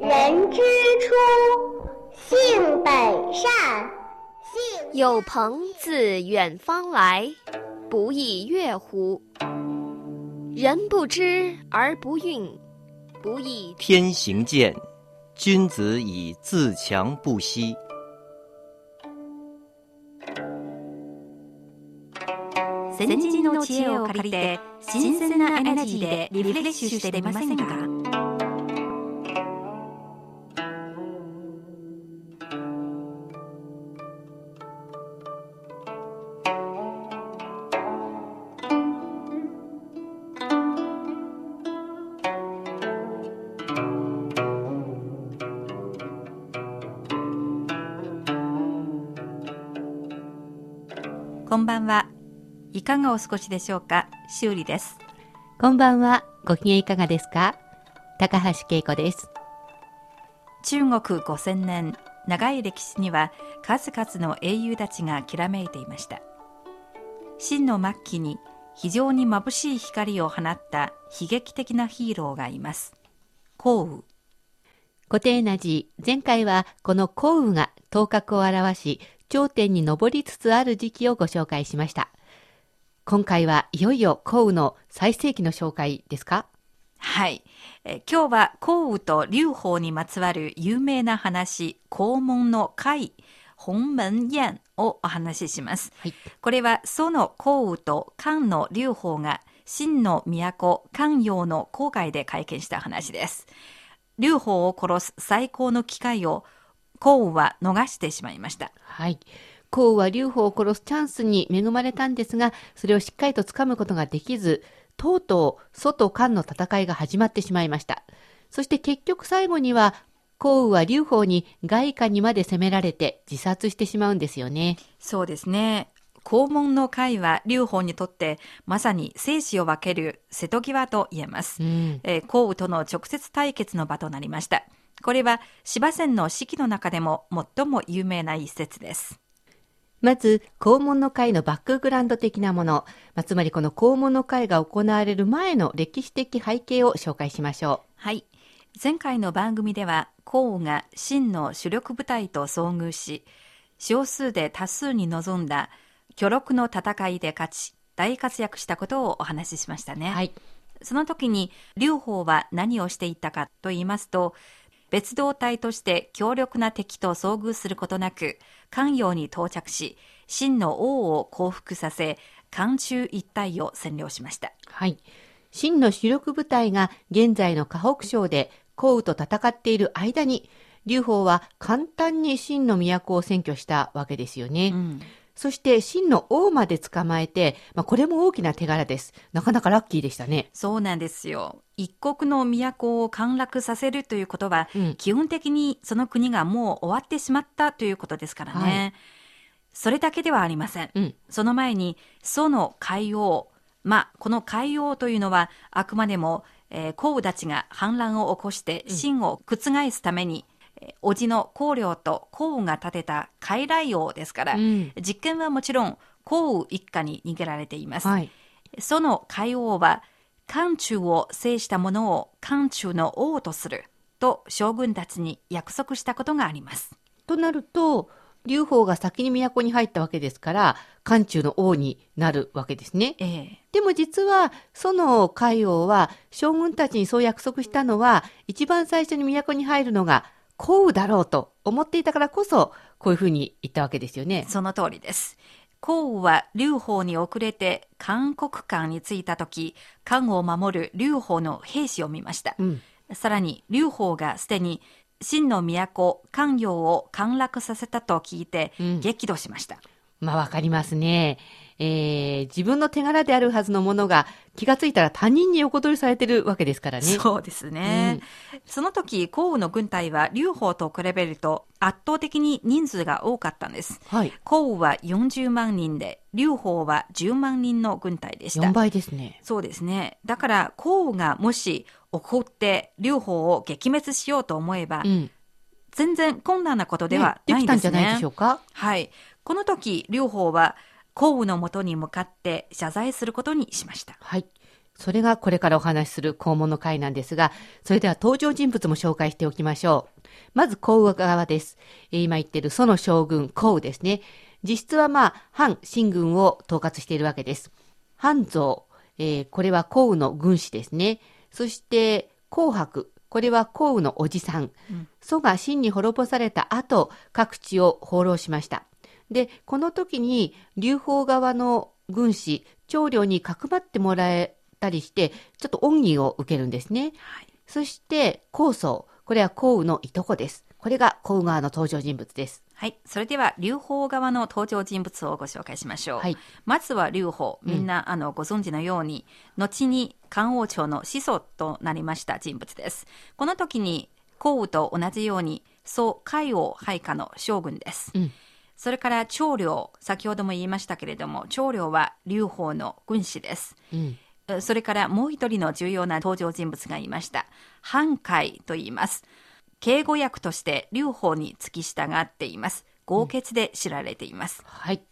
人之初，性本善，性有朋自远方来，不亦乐乎？人不知而不愠，不亦天行健，君子以自强不息。先人の知恵を借りて新鮮なエナジーでリフレッシュしてみませんか いかがお過ごしでしょうか？修理です。こんばんは。ご機嫌いかがですか？高橋恵子です。中国5000年、長い歴史には数々の英雄たちがきらめいていました。秦の末期に非常に眩しい光を放った悲劇的なヒーローがいます。項羽。固定な字、前回はこの降雨が頭角を表し、頂点に上りつつある時期をご紹介しました。今回はいよいよ降雨の最盛期の紹介ですか？はい。え今日は項羽と劉邦にまつわる有名な話、黄門の会、本門宴をお話しします。はい。これは蘇の項羽と漢の劉邦が秦の都漢陽の郊外で会見した話です。劉邦を殺す最高の機会を項羽は逃してしまいました。はい。降雨は劉邦を殺すチャンスに恵まれたんですが、それをしっかりと掴むことができず、とうとう蘇と漢の戦いが始まってしまいました。そして結局最後には、降雨は劉邦に外貨にまで攻められて自殺してしまうんですよね。そうですね。黄門の会は劉邦にとってまさに生死を分ける瀬戸際と言えます。うん。えー項羽との直接対決の場となりました。これは芝線の式の中でも最も有名な一節です。まず、黄門の会のバックグラウンド的なもの、まあ、つまりこの黄門の会が行われる前の歴史的背景を紹介しましょはい。前回の番組では、項羽が秦の主力部隊と遭遇し、少数で多数に臨んだ巨力の戦いで勝ち、大活躍したことをお話ししましたう。ね。はい。その時に劉邦は何をしていったかと言いますと、別動隊として強力な敵と遭遇することなく、関陽に到着し、秦の王を降伏させ、漢中一帯を占領しました。はい。秦の主力部隊が現在の河北省で項羽と戦っている間に、劉邦は簡単に秦の都を占拠したわけですよね。うんそして秦の王まで捕まえて、まあ、これも大きな手柄です。なかなかラッキーでしたね。そうなんですよ。一国の都を陥落させるということは、うん基本的にその国がもう終わってしまったということですからね。はそれだけではありません。うん。その前に、蘇の海王。まあ、この海王というのは、あくまでも、えー、項羽たちが反乱を起こして、秦を覆すために、えー叔父の孔領と項羽が建てた傀儡王ですから、うん実権はもちろん、項羽一家に逃げられています。はい。その海王は、漢中を制した者を漢中の王とすると将軍たちに約束したことがあります。となると、劉邦が先に都に入ったわけですから、漢中の王になるわけですね。ええでも実は、その海王は、将軍たちにそう約束したのは、一番最初に都に入るのが、項羽だろうと思っていたからこそ、こういうふうに言ったわけですよね。その通りです。項羽は劉邦に遅れて韓国間に着いた時、漢を守る劉邦の兵士を見ました。うん。さらに劉邦がすでに秦の都、漢陽を陥落させたと聞いてうん激怒しました。まあわかりますね。えー、自分の手柄であるはずのものが気がついたら他人に横取りされてるわけですからね。そうですね。その時、項羽の軍隊は劉邦と比べると圧倒的に人数が多かったんです。はい。項羽は40万人で、劉邦は10万人の軍隊でした4。倍ですね。そうですね。だから、項羽がもし怒って劉邦を撃滅しようと思えば、うん。全然困難なことでねはでないんですね。きたんじゃないでしょうか？はい。この時、劉邦は項羽のもとに向かって謝罪することにしました。はい。それがこれからお話しする肛門の会なんですが、それでは登場人物も紹介しておきましょう。まず、項羽側です。えー今言っているその将軍、項羽ですね。実質はまあ、反秦軍を統括しているわけです。半蔵、えーこれは項羽の軍師ですね。そして、紅白、これは項羽のおじさん。祖が秦に滅ぼされた後、各地を放浪しました。で、この時に、劉邦側の軍師、長領にかくまってもらえたりして、ちょっと恩義を受けるんですね。そして、高宗、これは項羽のいとこです。これが項羽側の登場人物です。はい。それでは、劉邦側の登場人物をご紹介しましょう。はいまずは劉邦。みんな、あの、ご存知のように、後に漢王朝の始祖となりました人物です。この時に、項羽と同じように、宋海王配下の将軍です。うんそれから長領、先ほども言いましたけれども、長領は劉邦の軍師です。うん。えそれからもう一人の重要な登場人物がいました。半海と言います。警護役として劉邦に付き従っています。豪傑で知られています。はい。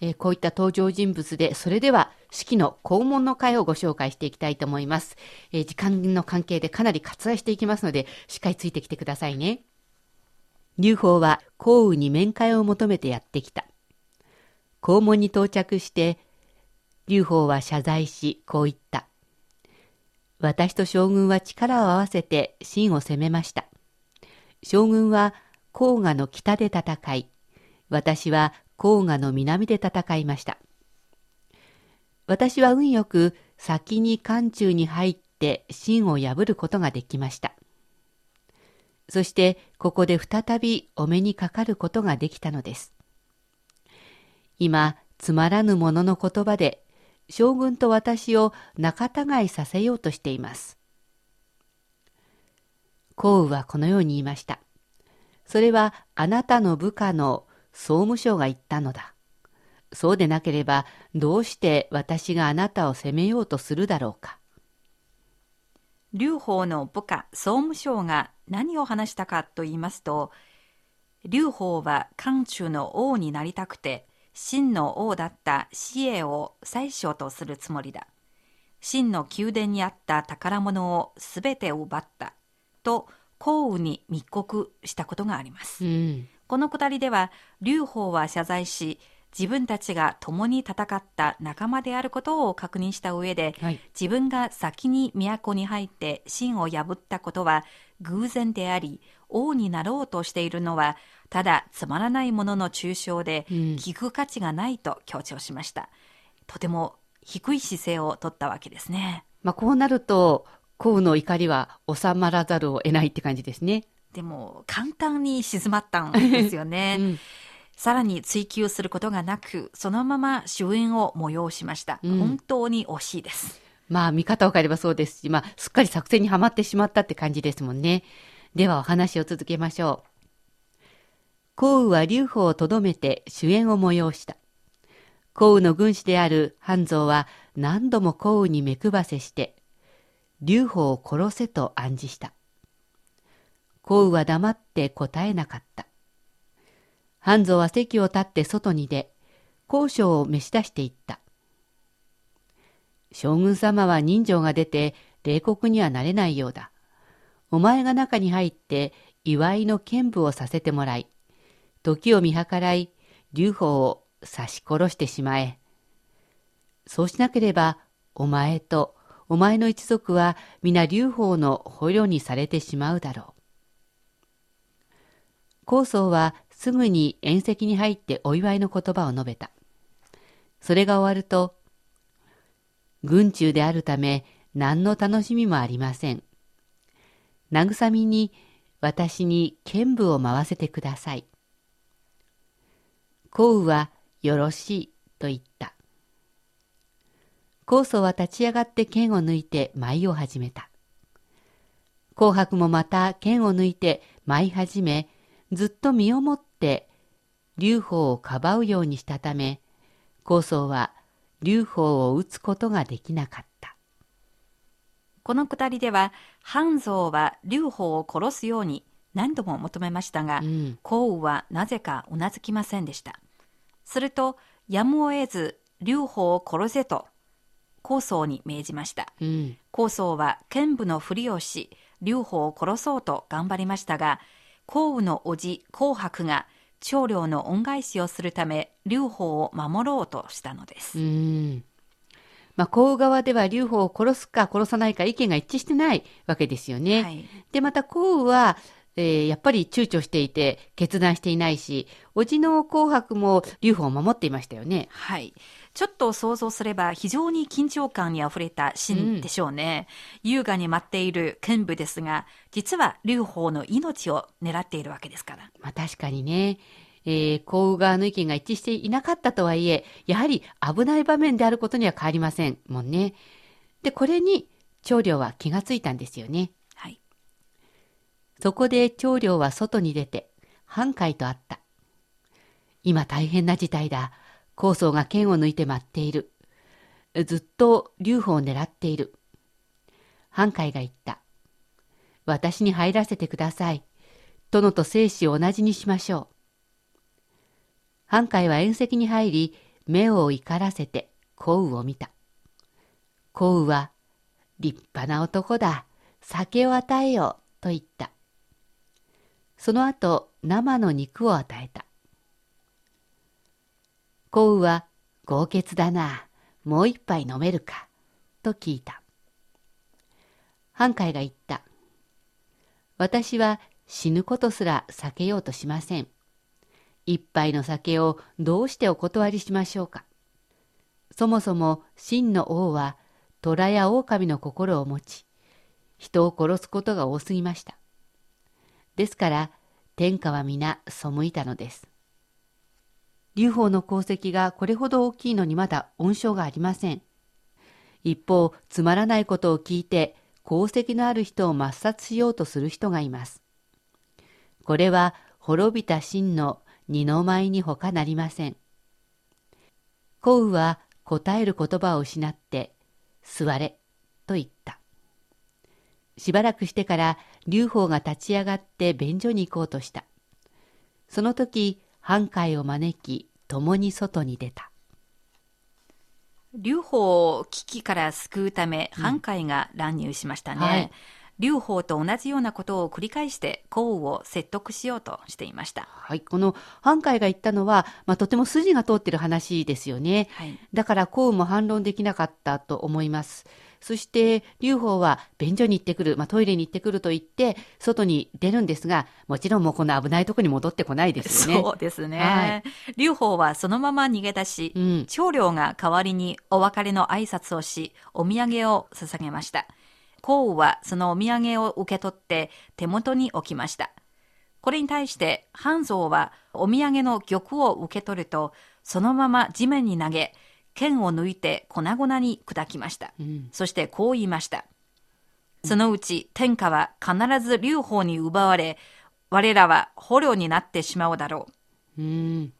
えーこういった登場人物で、それでは、式の肛門の会をご紹介していきたいと思います。えー時間の関係でかなり割愛していきますので、しっかりついてきてくださいね。劉邦は項羽に面会を求めてやってきた。肛門に到着して、劉邦は謝罪し、こう言った。私と将軍は力を合わせて秦を攻めました。将軍は黄河の北で戦い、私は黄河の南で戦いました。私は運よく先に漢中に入って秦を破ることができました。そしてここで再びお目にかかることができたのです。今、つまらぬ者の言葉で将軍と私を仲違いさせようとしています。項羽はこのように言いました。それはあなたの部下の総務省が言ったのだ。そうでなければどうして私があなたを責めようとするだろうか。劉邦の部下、総務省が何を話したかと言いますと、劉邦は漢中の王になりたくて、秦の王だった紫英を宰相とするつもりだ。秦の宮殿にあった宝物をすべて奪った。と、項羽に密告したことがあります。うん。このくだりでは、劉邦は謝罪し、自分たちが共に戦った仲間であることを確認した上で、はい自分が先に都に入って秦を破ったことは偶然であり、王になろうとしているのは、ただつまらないものの抽象で、うん聞く価値がないと強調しました。とても低い姿勢を取ったわけですね。まあこうなると、項羽の怒りは収まらざるを得ないって感じですね。でも、簡単に静まったんですよね。うんさらに追求することがなく、そのまま終焉を催しました。うん本当に惜しいです。まあ見方を変えればそうですし、まあすっかり作戦にはまってしまったって感じですもんね。ではお話を続けましょう。項羽は劉邦をとどめて主演を催した。項羽の軍師である半蔵は何度も項羽に目配せして、劉邦を殺せと暗示した。項羽は黙って答えなかった。半蔵は席を立って外に出、交渉を召し出していった。将軍様は人情が出て冷酷にはなれないようだ。お前が中に入って祝いの剣舞をさせてもらい、時を見計らい、劉邦を刺し殺してしまえ。そうしなければ、お前とお前の一族は皆劉邦の捕虜にされてしまうだろう。高宗はすぐに宴席に入ってお祝いの言葉を述べた。それが終わると、軍中であるため何の楽しみもありません。慰みに私に剣舞を回せてください。項羽はよろしいと言った。高祖は立ち上がって剣を抜いて舞を始めた。紅白もまた剣を抜いて舞い始め、ずっと身をもって劉邦をかばうようにしたため、高祖は劉邦を撃つことができなかった。このくだりでは、半蔵は劉邦を殺すように何度も求めましたが、うん。項羽はなぜかうなずきませんでした。すると、やむを得ず、劉邦を殺せと、高宗に命じました。うん。高宗は剣舞のふりをし、劉邦を殺そうと頑張りましたが、項羽の叔父、紅白が長領の恩返しをするため、劉邦を守ろうとしたのです。うん。まあ、皇側では劉邦を殺すか殺さないか意見が一致してないわけですよね。はいで、また項羽は、えーやっぱり躊躇していて決断していないし、叔父の紅白も劉邦を守っていましたよね。はい。ちょっと想像すれば非常に緊張感にあふれたシーンでしょうね。優雅に待っている剣舞ですが、実は劉邦の命を狙っているわけですから。まあ、確かにね、えー、項羽側の意見が一致していなかったとはいえ、やはり危ない場面であることには変わりませんもんね。で、これに長領は気がついたんですよね。そこで長領は外に出て、半海と会った。今大変な事態だ。高宗が剣を抜いて待っている。ずっと劉邦を狙っている。半海が言った。私に入らせてください。殿と生死を同じにしましょう。半海は宴席に入り、目を怒らせて項羽を見た。項羽は、立派な男だ。酒を与えよう。と言った。その後、生の肉を与えた。項羽は、豪傑だな。もう一杯飲めるか。と聞いた。半海が言った。私は死ぬことすら避けようとしません。一杯の酒をどうしてお断りしましょうか。そもそも真の王は虎や狼の心を持ち、人を殺すことが多すぎました。ですから天下は皆背いたのです。劉邦の功績がこれほど大きいのにまだ恩賞がありません。一方、つまらないことを聞いて功績のある人を抹殺しようとする人がいます。これは滅びた真の二の舞に他なりません。項羽は答える言葉を失って、座れ、と言った。しばらくしてから劉邦が立ち上がって便所に行こうとした。その時、半海を招き、共に外に出た。劉邦を危機から救うため、半海が乱入しましたね。はい劉邦と同じようなことを繰り返して項羽を説得しようとしていました。はい、この半海が言ったのは、まあ、とても筋が通ってる話ですよね。はい。だから項羽も反論できなかったと思います。そして、劉邦は便所に行ってくる、まあ、トイレに行ってくると言って、外に出るんですが、もちろんもうこの危ないところに戻ってこないですよね。そうですね。はい劉邦はそのまま逃げ出し、うん長領が代わりにお別れの挨拶をし、お土産を捧げました。項羽はそのお土産を受け取って手元に置きました。これに対して、半蔵はお土産の玉を受け取ると、そのまま地面に投げ、剣を抜いて粉々に砕きました。うんそしてこう言いました。そのうち天下は必ず劉邦に奪われ、我らは捕虜になってしまうだろう。うん。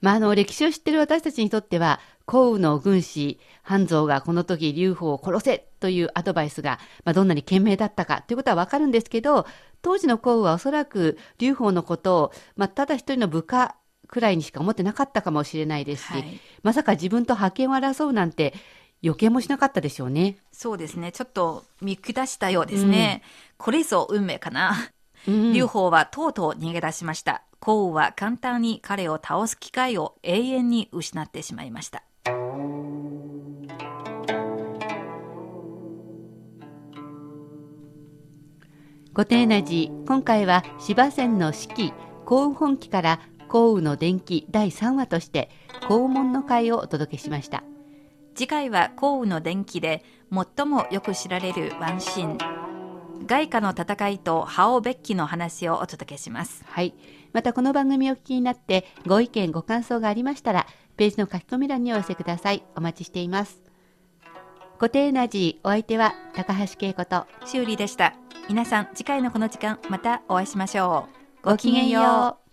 まあ、あの、歴史を知ってる私たちにとっては、項羽の軍師、半蔵がこの時劉邦を殺せというアドバイスが、まあ、どんなに賢明だったかということはわかるんですけど、当時の項羽はおそらく劉邦のことを、まあ、ただ一人の部下くらいにしか思ってなかったかもしれないですし、はいまさか自分と覇権を争うなんて予見もしなかったでしょうね。そうですね。ちょっと見下したようですね。これぞ運命かな。うん劉邦はとうとう逃げ出しました。項羽は簡単に彼を倒す機会を永遠に失ってしまいました。ご丁寧寺、今回は芝線の四季、幸運本記から幸運の伝記第3話として、肛門の会をお届けしました。次回は項羽の伝記で最もよく知られるワンシーン。外貨の戦いとハオベッキの話をお届けします。はい。またこの番組をお聞きになってご意見ご感想がありましたらページの書き込み欄にお寄せください。お待ちしています。固定エナジーお相手は高橋恵子と修理でした。皆さん、次回のこの時間、またお会いしましょう。ごきげんよう。